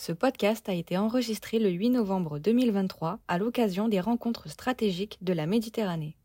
Ce podcast a été enregistré le 8 novembre 2023 à l'occasion des rencontres stratégiques de la Méditerranée.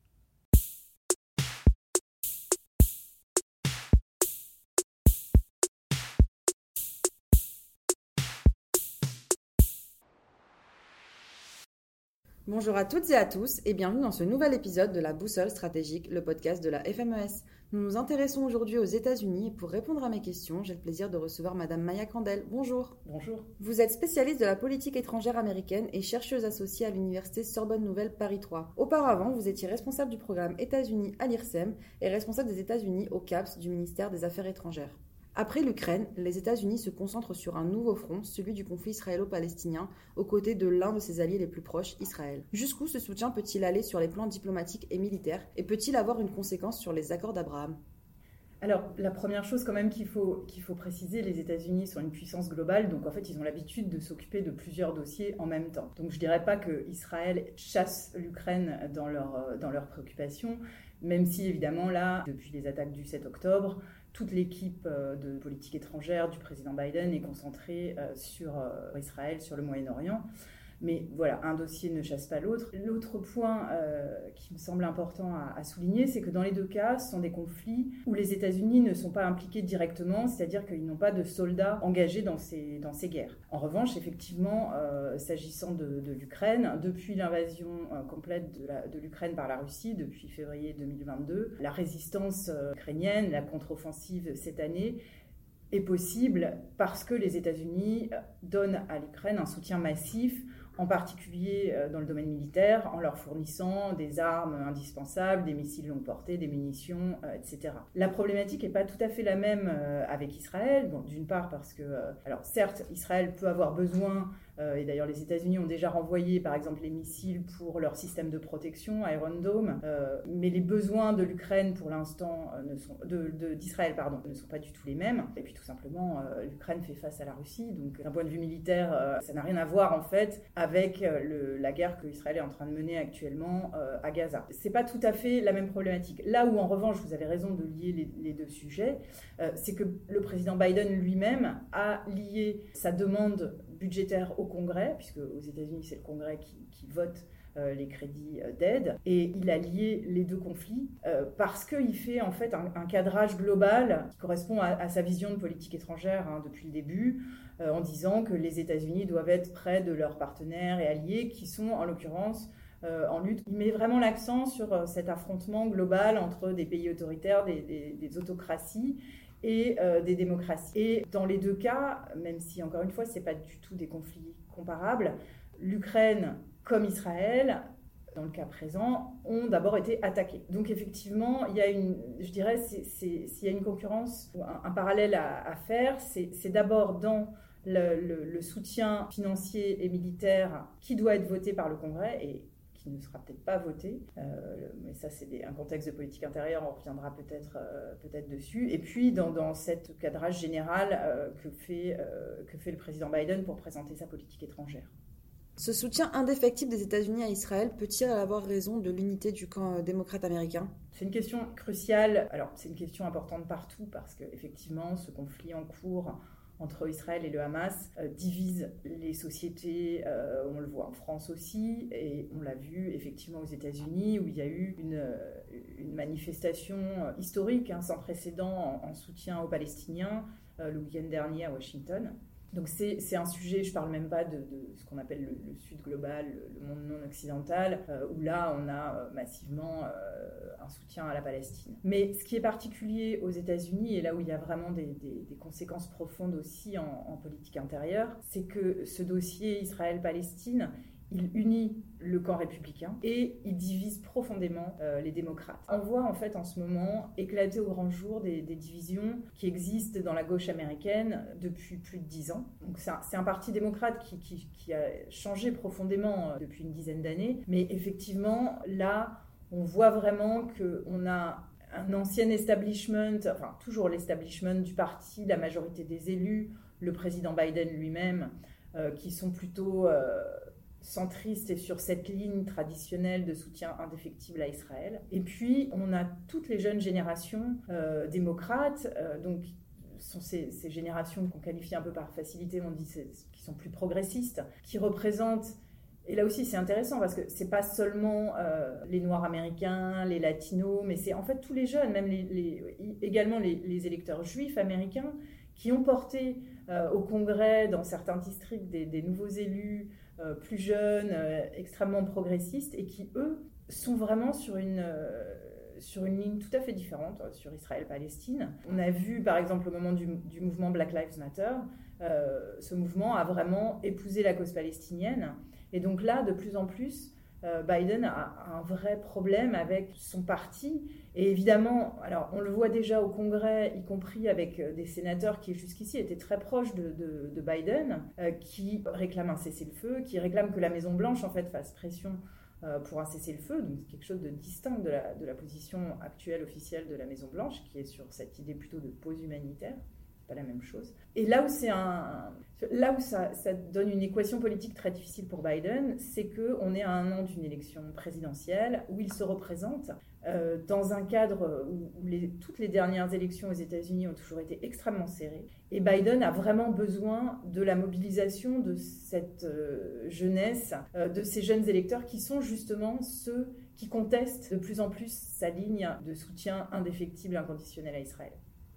Bonjour à toutes et à tous et bienvenue dans ce nouvel épisode de la Boussole stratégique, le podcast de la FMES. Nous nous intéressons aujourd'hui aux États-Unis et pour répondre à mes questions, j'ai le plaisir de recevoir Madame Maya Crandel. Bonjour. Bonjour. Vous êtes spécialiste de la politique étrangère américaine et chercheuse associée à l'université Sorbonne Nouvelle Paris 3. Auparavant, vous étiez responsable du programme États-Unis à l'IRSEM et responsable des États-Unis au CAPS du ministère des Affaires étrangères. Après l'Ukraine, les États-Unis se concentrent sur un nouveau front, celui du conflit israélo-palestinien, aux côtés de l'un de ses alliés les plus proches, Israël. Jusqu'où ce soutien peut-il aller sur les plans diplomatiques et militaires, et peut-il avoir une conséquence sur les accords d'Abraham? Alors, la première chose quand même qu'il faut, préciser, les États-Unis sont une puissance globale, donc en fait, ils ont l'habitude de s'occuper de plusieurs dossiers en même temps. Donc, je ne dirais pas que Israël chasse l'Ukraine dans dans leurs préoccupations, même si évidemment, là, depuis les attaques du 7 octobre, toute l'équipe euh, de politique étrangère du président Biden est concentrée euh, sur euh, Israël, sur le Moyen-Orient. Mais voilà, un dossier ne chasse pas l'autre. L'autre point euh, qui me semble important à, souligner, c'est que dans les deux cas, ce sont des conflits où les États-Unis ne sont pas impliqués directement, c'est-à-dire qu'ils n'ont pas de soldats engagés dans ces, dans ces guerres. En revanche, effectivement, euh, s'agissant de, l'Ukraine, depuis l'invasion euh, complète de l'Ukraine par la Russie, depuis février 2022, la résistance ukrainienne, la contre-offensive cette année, est possible parce que les États-Unis donnent à l'Ukraine un soutien massif en particulier euh, dans le domaine militaire, en leur fournissant des armes indispensables, des missiles longue portée, des munitions, euh, etc. La problématique n'est pas tout à fait la même euh, avec Israël. D'une part parce que, alors certes, Israël peut avoir besoin et d'ailleurs, les États-Unis ont déjà renvoyé, par exemple, les missiles pour leur système de protection, Iron Dome. Euh, mais les besoins de l'Ukraine, pour l'instant, euh, d'Israël, pardon, ne sont pas du tout les mêmes. Et puis, tout simplement, l'Ukraine fait face à la Russie. Donc, d'un point de vue militaire, ça n'a rien à voir, en fait, avec la guerre que Israël est en train de mener actuellement à Gaza. C'est pas tout à fait la même problématique. Là où, en revanche, vous avez raison de lier les deux sujets, c'est que le président Biden lui-même a lié sa demande budgétaire au Congrès, puisque aux États-Unis, c'est le Congrès qui, vote euh, les crédits euh, d'aide. Et il a lié les deux conflits euh, parce qu'il fait en fait un, cadrage global qui correspond à, sa vision de politique étrangère hein, depuis le début, en disant que les États-Unis doivent être près de leurs partenaires et alliés, qui sont en l'occurrence en lutte. Il met vraiment l'accent sur cet affrontement global entre des pays autoritaires, des, des autocraties, et euh, des démocraties. Et dans les deux cas, même si encore une fois, ce n'est pas du tout des conflits comparables, l'Ukraine comme Israël, dans le cas présent, ont d'abord été attaqués. Donc effectivement, il y a une, je dirais, s'il y a une concurrence, un, un parallèle à, faire, c'est d'abord dans le, le, soutien financier et militaire qui doit être voté par le Congrès, et qui ne sera peut-être pas voté. Euh, mais ça, c'est un contexte de politique intérieure, on reviendra peut-être euh, peut-être dessus. Et puis, dans, dans cet cadrage général euh, que, fait, que fait le président Biden pour présenter sa politique étrangère? Ce soutien indéfectible des États-Unis à Israël peut-il avoir raison de l'unité du camp démocrate américain? C'est une question cruciale. Alors, c'est une question importante partout parce qu'effectivement, ce conflit en cours entre Israël et le Hamas euh, divise les sociétés. Euh, on le voit en France aussi, et on l'a vu effectivement aux États-Unis, où il y a eu une, euh, manifestation historique, hein, sans précédent, en, soutien aux Palestiniens le week-end dernier à Washington. Donc c'est un sujet, je ne parle même pas de, ce qu'on appelle le, Sud global, le, monde non occidental, euh, où là on a euh, massivement euh, un soutien à la Palestine. Mais ce qui est particulier aux États-Unis, et là où il y a vraiment des, conséquences profondes aussi en politique intérieure, c'est que ce dossier Israël-Palestine, il unit le camp républicain et il divise profondément euh, les démocrates. On voit en fait en ce moment éclater au grand jour des, divisions qui existent dans la gauche américaine depuis plus de dix ans. Donc c'est un, parti démocrate qui, a changé profondément euh, depuis une dizaine d'années, mais effectivement là on voit vraiment qu'on a un ancien establishment, enfin toujours l'establishment du parti, la majorité des élus, le président Biden lui-même, euh, qui sont plutôt centriste et sur cette ligne traditionnelle de soutien indéfectible à Israël. Et puis, on a toutes les jeunes générations euh, démocrates, euh, donc sont ces, générations qu'on qualifie un peu par facilité, on dit qui sont plus progressistes, qui représentent et là aussi, c'est intéressant parce que c'est pas seulement euh, les Noirs américains, les Latinos, mais c'est en fait tous les jeunes, même également les, électeurs juifs américains, qui ont porté euh, au Congrès, dans certains districts, des, nouveaux élus euh, plus jeunes, extrêmement progressistes, et qui, eux, sont vraiment sur une sur une ligne tout à fait différente sur Israël-Palestine. On a vu, par exemple, au moment du, du mouvement Black Lives Matter, ce mouvement a vraiment épousé la cause palestinienne et donc là, de plus en plus, euh, Biden a un vrai problème avec son parti. Et évidemment, alors on le voit déjà au Congrès, y compris avec euh, des sénateurs qui jusqu'ici étaient très proches de, Biden, euh, qui réclament un cessez-le-feu, qui réclament que la Maison-Blanche en fait fasse pression pour un cessez-le-feu, donc quelque chose de distinct de la, de la position actuelle officielle de la Maison-Blanche, qui est sur cette idée plutôt de pause humanitaire pas la même chose. Et là où c'est un, là où ça, donne une équation politique très difficile pour Biden, c'est que on est à un an d'une élection présidentielle où il se représente euh, dans un cadre où, toutes les dernières élections aux États-Unis ont toujours été extrêmement serrées. Et Biden a vraiment besoin de la mobilisation de cette euh, jeunesse, euh, de ces jeunes électeurs qui sont justement ceux qui contestent de plus en plus sa ligne de soutien indéfectible, inconditionnel à Israël.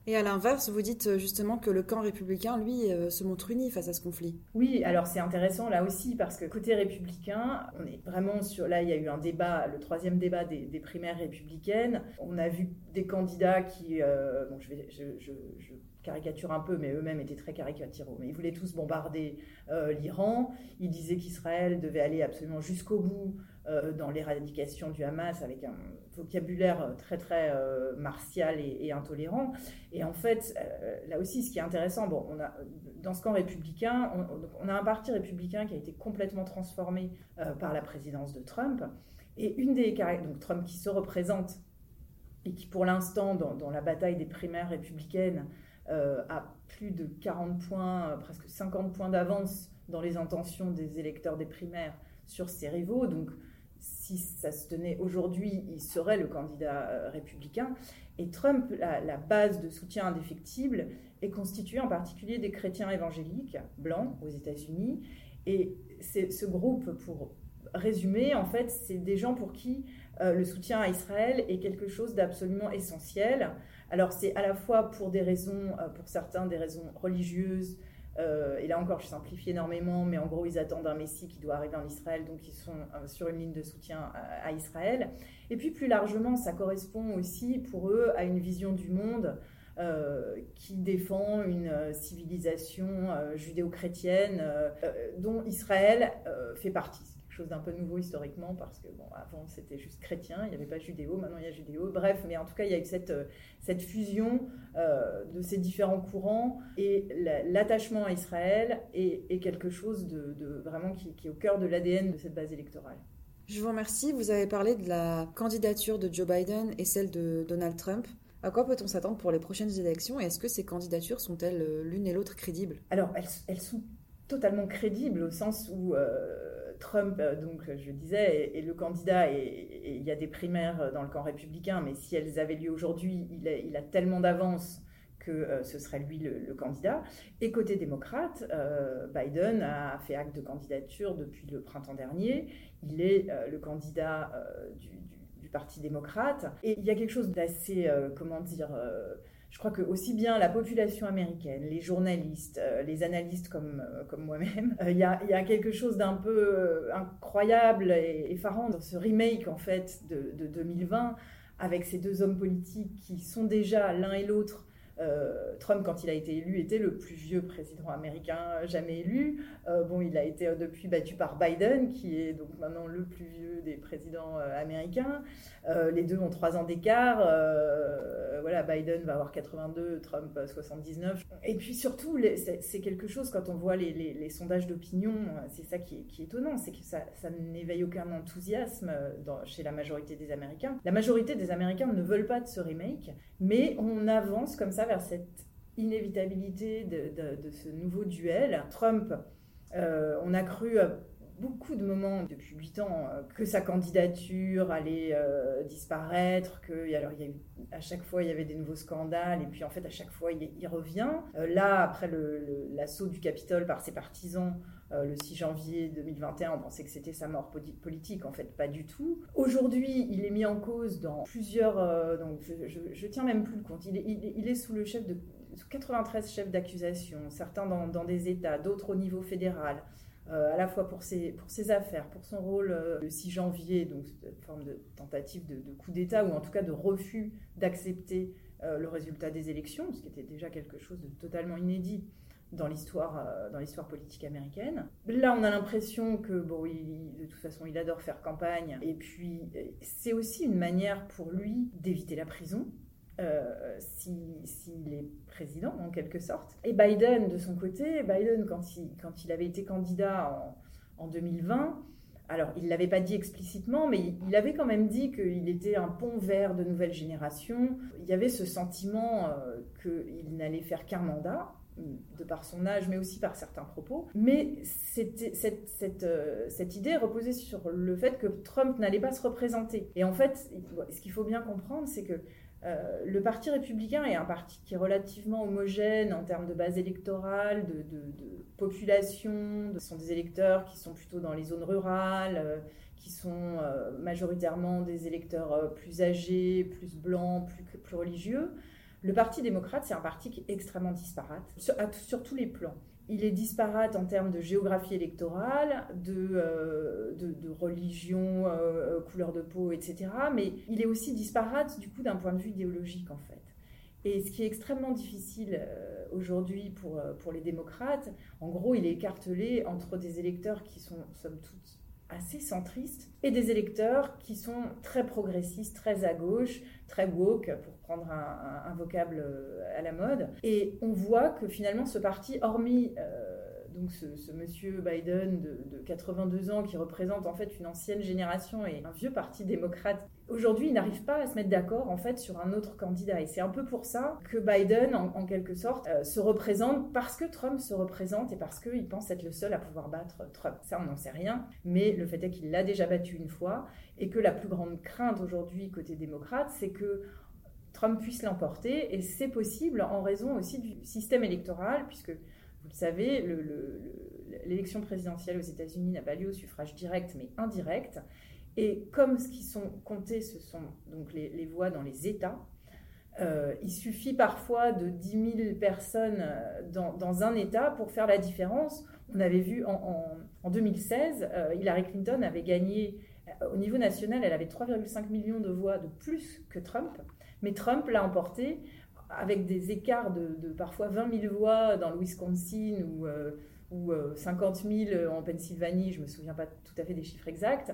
Et à l'inverse, vous dites euh, justement que le camp républicain, lui, euh, se montre uni face à ce conflit. Oui, alors c'est intéressant là aussi parce que côté républicain, on est vraiment sur. Là, il y a eu un débat, le troisième débat des, primaires républicaines. On a vu des candidats qui. Euh, bon, je, caricature un peu, mais eux-mêmes étaient très caricaturaux. Mais ils voulaient tous bombarder l'Iran. Ils disaient qu'Israël devait aller absolument jusqu'au bout dans l'éradication du Hamas avec un vocabulaire très très euh, martial et, intolérant. Et en fait, euh, là aussi, ce qui est intéressant, bon, on a, dans ce camp républicain, on, a un parti républicain qui a été complètement transformé par la présidence de Trump. Et une des donc Trump qui se représente et qui pour l'instant, dans, dans, la bataille des primaires républicaines, a plus de 40 points, presque 50 points d'avance dans les intentions des électeurs des primaires sur ses rivaux. Donc si ça se tenait aujourd'hui, il serait le candidat euh, républicain. Et Trump, la, base de soutien indéfectible, est constituée en particulier des chrétiens évangéliques blancs aux États-Unis. Et ce groupe, pour résumer, en fait, c'est des gens pour qui euh, le soutien à Israël est quelque chose d'absolument essentiel. Alors c'est à la fois pour des raisons, euh, pour certains des raisons religieuses, euh, et là encore, je simplifie énormément, mais en gros, ils attendent un Messie qui doit arriver en Israël, donc ils sont euh, sur une ligne de soutien à, Israël. Et puis plus largement, ça correspond aussi pour eux à une vision du monde euh, qui défend une civilisation judéo-chrétienne dont Israël fait partie chose d'un peu nouveau historiquement, parce que bon, avant c'était juste chrétien, il n'y avait pas judéo, maintenant il y a judéo. Bref, mais en tout cas, il y a eu cette, cette fusion euh, de ces différents courants et l'attachement à Israël est, quelque chose de, vraiment qui, qui, est au cœur de l'ADN de cette base électorale. Je vous remercie. Vous avez parlé de la candidature de Joe Biden et celle de Donald Trump. À quoi peut-on s'attendre pour les prochaines élections et est-ce que ces candidatures sont-elles euh, l'une et l'autre crédibles? Alors, elles, elles, sont totalement crédibles au sens où Trump, euh, donc je disais, est, le candidat et il y a des primaires dans le camp républicain, mais si elles avaient lieu aujourd'hui, il, a tellement d'avance que euh, ce serait lui le, candidat. Et côté démocrate, euh, Biden a fait acte de candidature depuis le printemps dernier. Il est le candidat du, Parti démocrate. Et il y a quelque chose d'assez, comment dire, je crois que aussi bien la population américaine, les journalistes, euh, les analystes comme, euh, comme moi-même, euh, il y, a, y, a, quelque chose d'un peu incroyable et effarant dans ce remake en fait de, de 2020 avec ces deux hommes politiques qui sont déjà l'un et l'autre euh, Trump, quand il a été élu, était le plus vieux président américain jamais élu. Euh, bon, il a été euh, depuis battu par Biden, qui est donc maintenant le plus vieux des présidents américains. les deux ont trois ans d'écart. voilà, Biden va avoir 82, Trump 79. Et puis surtout, c'est quelque chose, quand on voit les, sondages d'opinion, c'est ça qui est, étonnant, c'est que ça, n'éveille aucun enthousiasme chez la majorité des Américains. La majorité des Américains ne veulent pas de ce remake, mais on avance comme ça vers cette inévitabilité de, ce nouveau duel. Trump, euh, on a cru euh, beaucoup de moments depuis 8 ans euh, que sa candidature allait euh, disparaître, que alors, à chaque fois il y avait des nouveaux scandales, et puis en fait à chaque fois il, revient. Là, après l'assaut du Capitole par ses partisans, le 6 janvier 2021, on pensait que c'était sa mort politique, en fait pas du tout. Aujourd'hui, il est mis en cause dans plusieurs... donc je, tiens même plus le compte. Il est, sous le chef de 93 chefs d'accusation, certains dans, des États, d'autres au niveau fédéral. Euh, à la fois pour ses, pour affaires, pour son rôle euh, le 6 janvier, donc une forme de tentative de, coup d'État ou en tout cas de refus d'accepter euh, le résultat des élections, ce qui était déjà quelque chose de totalement inédit dans l'histoire dans l'histoire politique américaine. Là, on a l'impression que bon, de toute façon, il adore faire campagne et puis c'est aussi une manière pour lui d'éviter la prison euh, s'il est président en quelque sorte. Et Biden, de son côté, Biden, quand il, quand il avait été candidat en, en 2020, alors il ne l'avait pas dit explicitement, mais il avait quand même dit qu'il était un pont vers de nouvelles générations. Il y avait ce sentiment euh, qu'il n'allait faire qu'un mandat de par son âge, mais aussi par certains propos. Mais cette, euh, cette, idée reposait sur le fait que Trump n'allait pas se représenter. Et en fait, ce qu'il faut bien comprendre, c'est que euh, le Parti républicain est un parti qui est relativement homogène en termes de base électorale, de, population. Ce sont des électeurs qui sont plutôt dans les zones rurales, euh, qui sont majoritairement des électeurs plus âgés, plus blancs, plus religieux. Le Parti démocrate, c'est un parti qui est extrêmement disparate sur tous les plans il est disparate en termes de géographie électorale, de, euh, religion, euh, couleur de peau, etc. Mais il est aussi disparate du coup d'un point de vue idéologique en fait. Et ce qui est extrêmement difficile euh, aujourd'hui pour, pour les démocrates, en gros, il est écartelé entre des électeurs qui sont, somme toute, assez centristes et des électeurs qui sont très progressistes, très à gauche, très woke, pour prendre un, vocable euh, à la mode. Et on voit que finalement ce parti, hormis euh, donc ce, monsieur Biden de, 82 ans qui représente en fait une ancienne génération et un vieux parti démocrate, aujourd'hui il n'arrive pas à se mettre d'accord en fait sur un autre candidat. Et c'est un peu pour ça que Biden, en, quelque sorte, euh, se représente parce que Trump se représente et parce qu'il pense être le seul à pouvoir battre Trump. Ça, on n'en sait rien, mais le fait est qu'il l'a déjà battu une fois et que la plus grande crainte aujourd'hui côté démocrate, c'est que Trump puisse l'emporter et c'est possible en raison aussi du système électoral puisque vous savez, l'élection présidentielle aux États-Unis n'a pas lieu au suffrage direct, mais indirect. Et comme ce qui sont comptés, ce sont donc les, voix dans les États, euh, il suffit parfois de 10 000 personnes euh, dans, un État pour faire la différence. On avait vu en, 2016, euh, Hillary Clinton avait gagné, au niveau national, elle avait 3,5 millions de voix de plus que Trump, mais Trump l'a emporté avec des écarts de, parfois 20 000 voix dans le Wisconsin ou, euh, ou 50 euh, 000 en Pennsylvanie, je ne me souviens pas tout à fait des chiffres exacts,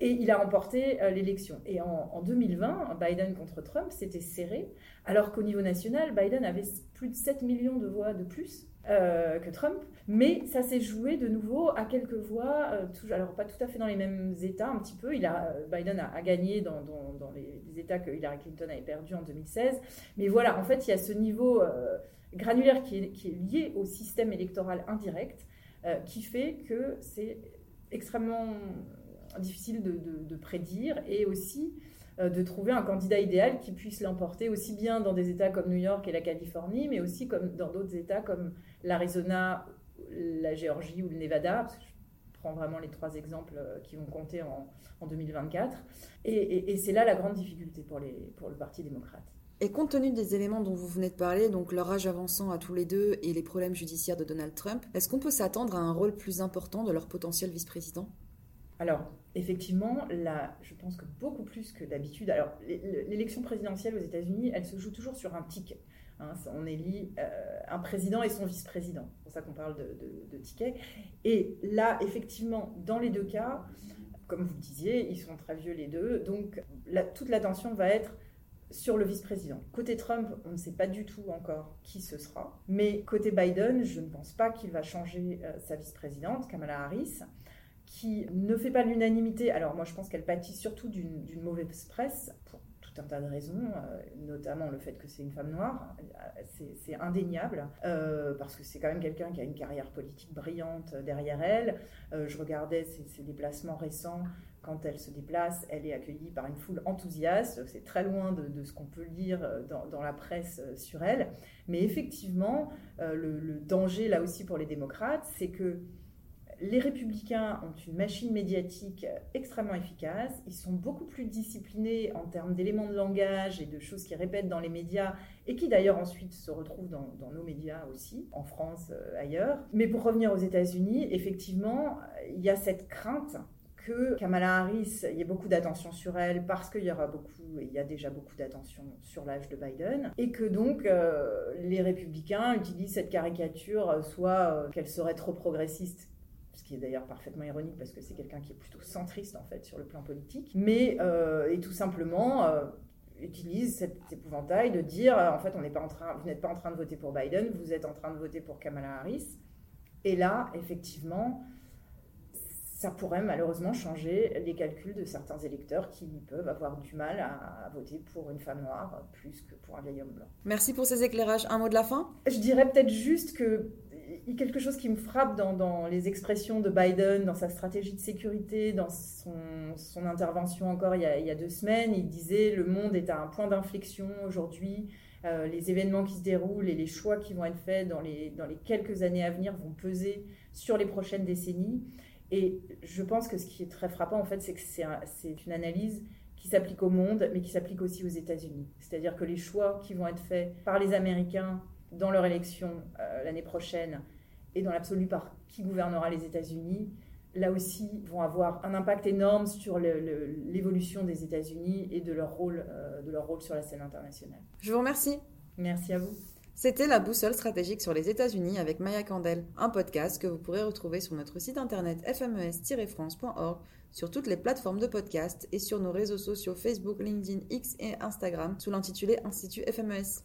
et il a remporté euh, l'élection. Et en, en, 2020, Biden contre Trump, c'était serré, alors qu'au niveau national, Biden avait plus de 7 millions de voix de plus. Euh, que Trump, mais ça s'est joué de nouveau à quelques voix, euh, alors pas tout à fait dans les mêmes États, un petit peu. Euh, Biden a, gagné dans, les, États que Hillary Clinton avait perdu en 2016, mais voilà, en fait, il y a ce niveau granulaire qui est, lié au système électoral indirect, qui fait que c'est extrêmement difficile de, prédire et aussi de trouver un candidat idéal qui puisse l'emporter aussi bien dans des États comme New York et la Californie, mais aussi dans d'autres États comme l'Arizona, la Géorgie ou le Nevada, parce que je prends vraiment les trois exemples euh, qui vont compter en, 2024. Et, c'est là la grande difficulté pour, les, pour le Parti démocrate. Et compte tenu des éléments dont vous venez de parler, donc leur âge avançant à tous les deux et les problèmes judiciaires de Donald Trump, est-ce qu'on peut s'attendre à un rôle plus important de leur potentiel vice-président? Alors, effectivement, là, je pense que beaucoup plus que d'habitude. Alors, l'élection présidentielle aux États-Unis, elle se joue toujours sur un ticket. Hein, on élit euh, un président et son vice-président. C'est pour ça qu'on parle de, ticket. Et là, effectivement, dans les deux cas, comme vous le disiez, ils sont très vieux les deux. Donc, toute l'attention va être sur le vice-président. Côté Trump, on ne sait pas du tout encore qui ce sera. Mais côté Biden, je ne pense pas qu'il va changer euh, sa vice-présidente, Kamala Harris, qui ne fait pas l'unanimité. Alors moi, je pense qu'elle pâtit surtout d'une mauvaise presse, pour un tas de raisons, notamment le fait que c'est une femme noire, c'est indéniable, parce que c'est quand même quelqu'un qui a une carrière politique brillante derrière elle. je regardais ses, déplacements récents quand elle se déplace, elle est accueillie par une foule enthousiaste. C'est très loin de, ce qu'on peut lire dans, la presse sur elle. Mais effectivement, le, danger là aussi pour les démocrates, c'est que les républicains ont une machine médiatique extrêmement efficace. Ils sont beaucoup plus disciplinés en termes d'éléments de langage et de choses qu'ils répètent dans les médias et qui d'ailleurs ensuite se retrouvent dans, nos médias aussi, en France, euh, ailleurs. Mais pour revenir aux États-Unis, effectivement, il y a cette crainte que Kamala Harris, il y ait beaucoup d'attention sur elle parce qu'il y aura beaucoup, il y a déjà beaucoup d'attention sur l'âge de Biden, et que donc euh, les républicains utilisent cette caricature, soit euh, qu'elle serait trop progressiste qui est d'ailleurs parfaitement ironique parce que c'est quelqu'un qui est plutôt centriste en fait sur le plan politique, mais euh, et tout simplement euh, utilise cet épouvantail de dire euh, en fait on n'est pas en train, vous n'êtes pas en train de voter pour Biden, vous êtes en train de voter pour Kamala Harris, et là effectivement ça pourrait malheureusement changer les calculs de certains électeurs qui peuvent avoir du mal à, voter pour une femme noire plus que pour un vieil homme blanc. Merci pour ces éclairages. Un mot de la fin? Je dirais peut-être juste que quelque chose qui me frappe dans, les expressions de Biden, dans sa stratégie de sécurité, dans son, intervention encore il y, a, deux semaines. Il disait le monde est à un point d'inflexion aujourd'hui. Euh, les événements qui se déroulent et les choix qui vont être faits dans les, dans les quelques années à venir vont peser sur les prochaines décennies. Et je pense que ce qui est très frappant, en fait, c'est que c'est une analyse qui s'applique au monde, mais qui s'applique aussi aux États-Unis. C'est-à-dire que les choix qui vont être faits par les Américains dans leur élection euh, l'année prochaine et dans l'absolu par qui gouvernera les États-Unis, là aussi vont avoir un impact énorme sur l'évolution des États-Unis et de leur, rôle, euh, de leur rôle sur la scène internationale. Je vous remercie. Merci à vous. C'était la boussole stratégique sur les États-Unis avec Maya Candel, un podcast que vous pourrez retrouver sur notre site internet fmes-france.org, sur toutes les plateformes de podcast et sur nos réseaux sociaux Facebook, LinkedIn, X et Instagram sous l'intitulé Institut FMES.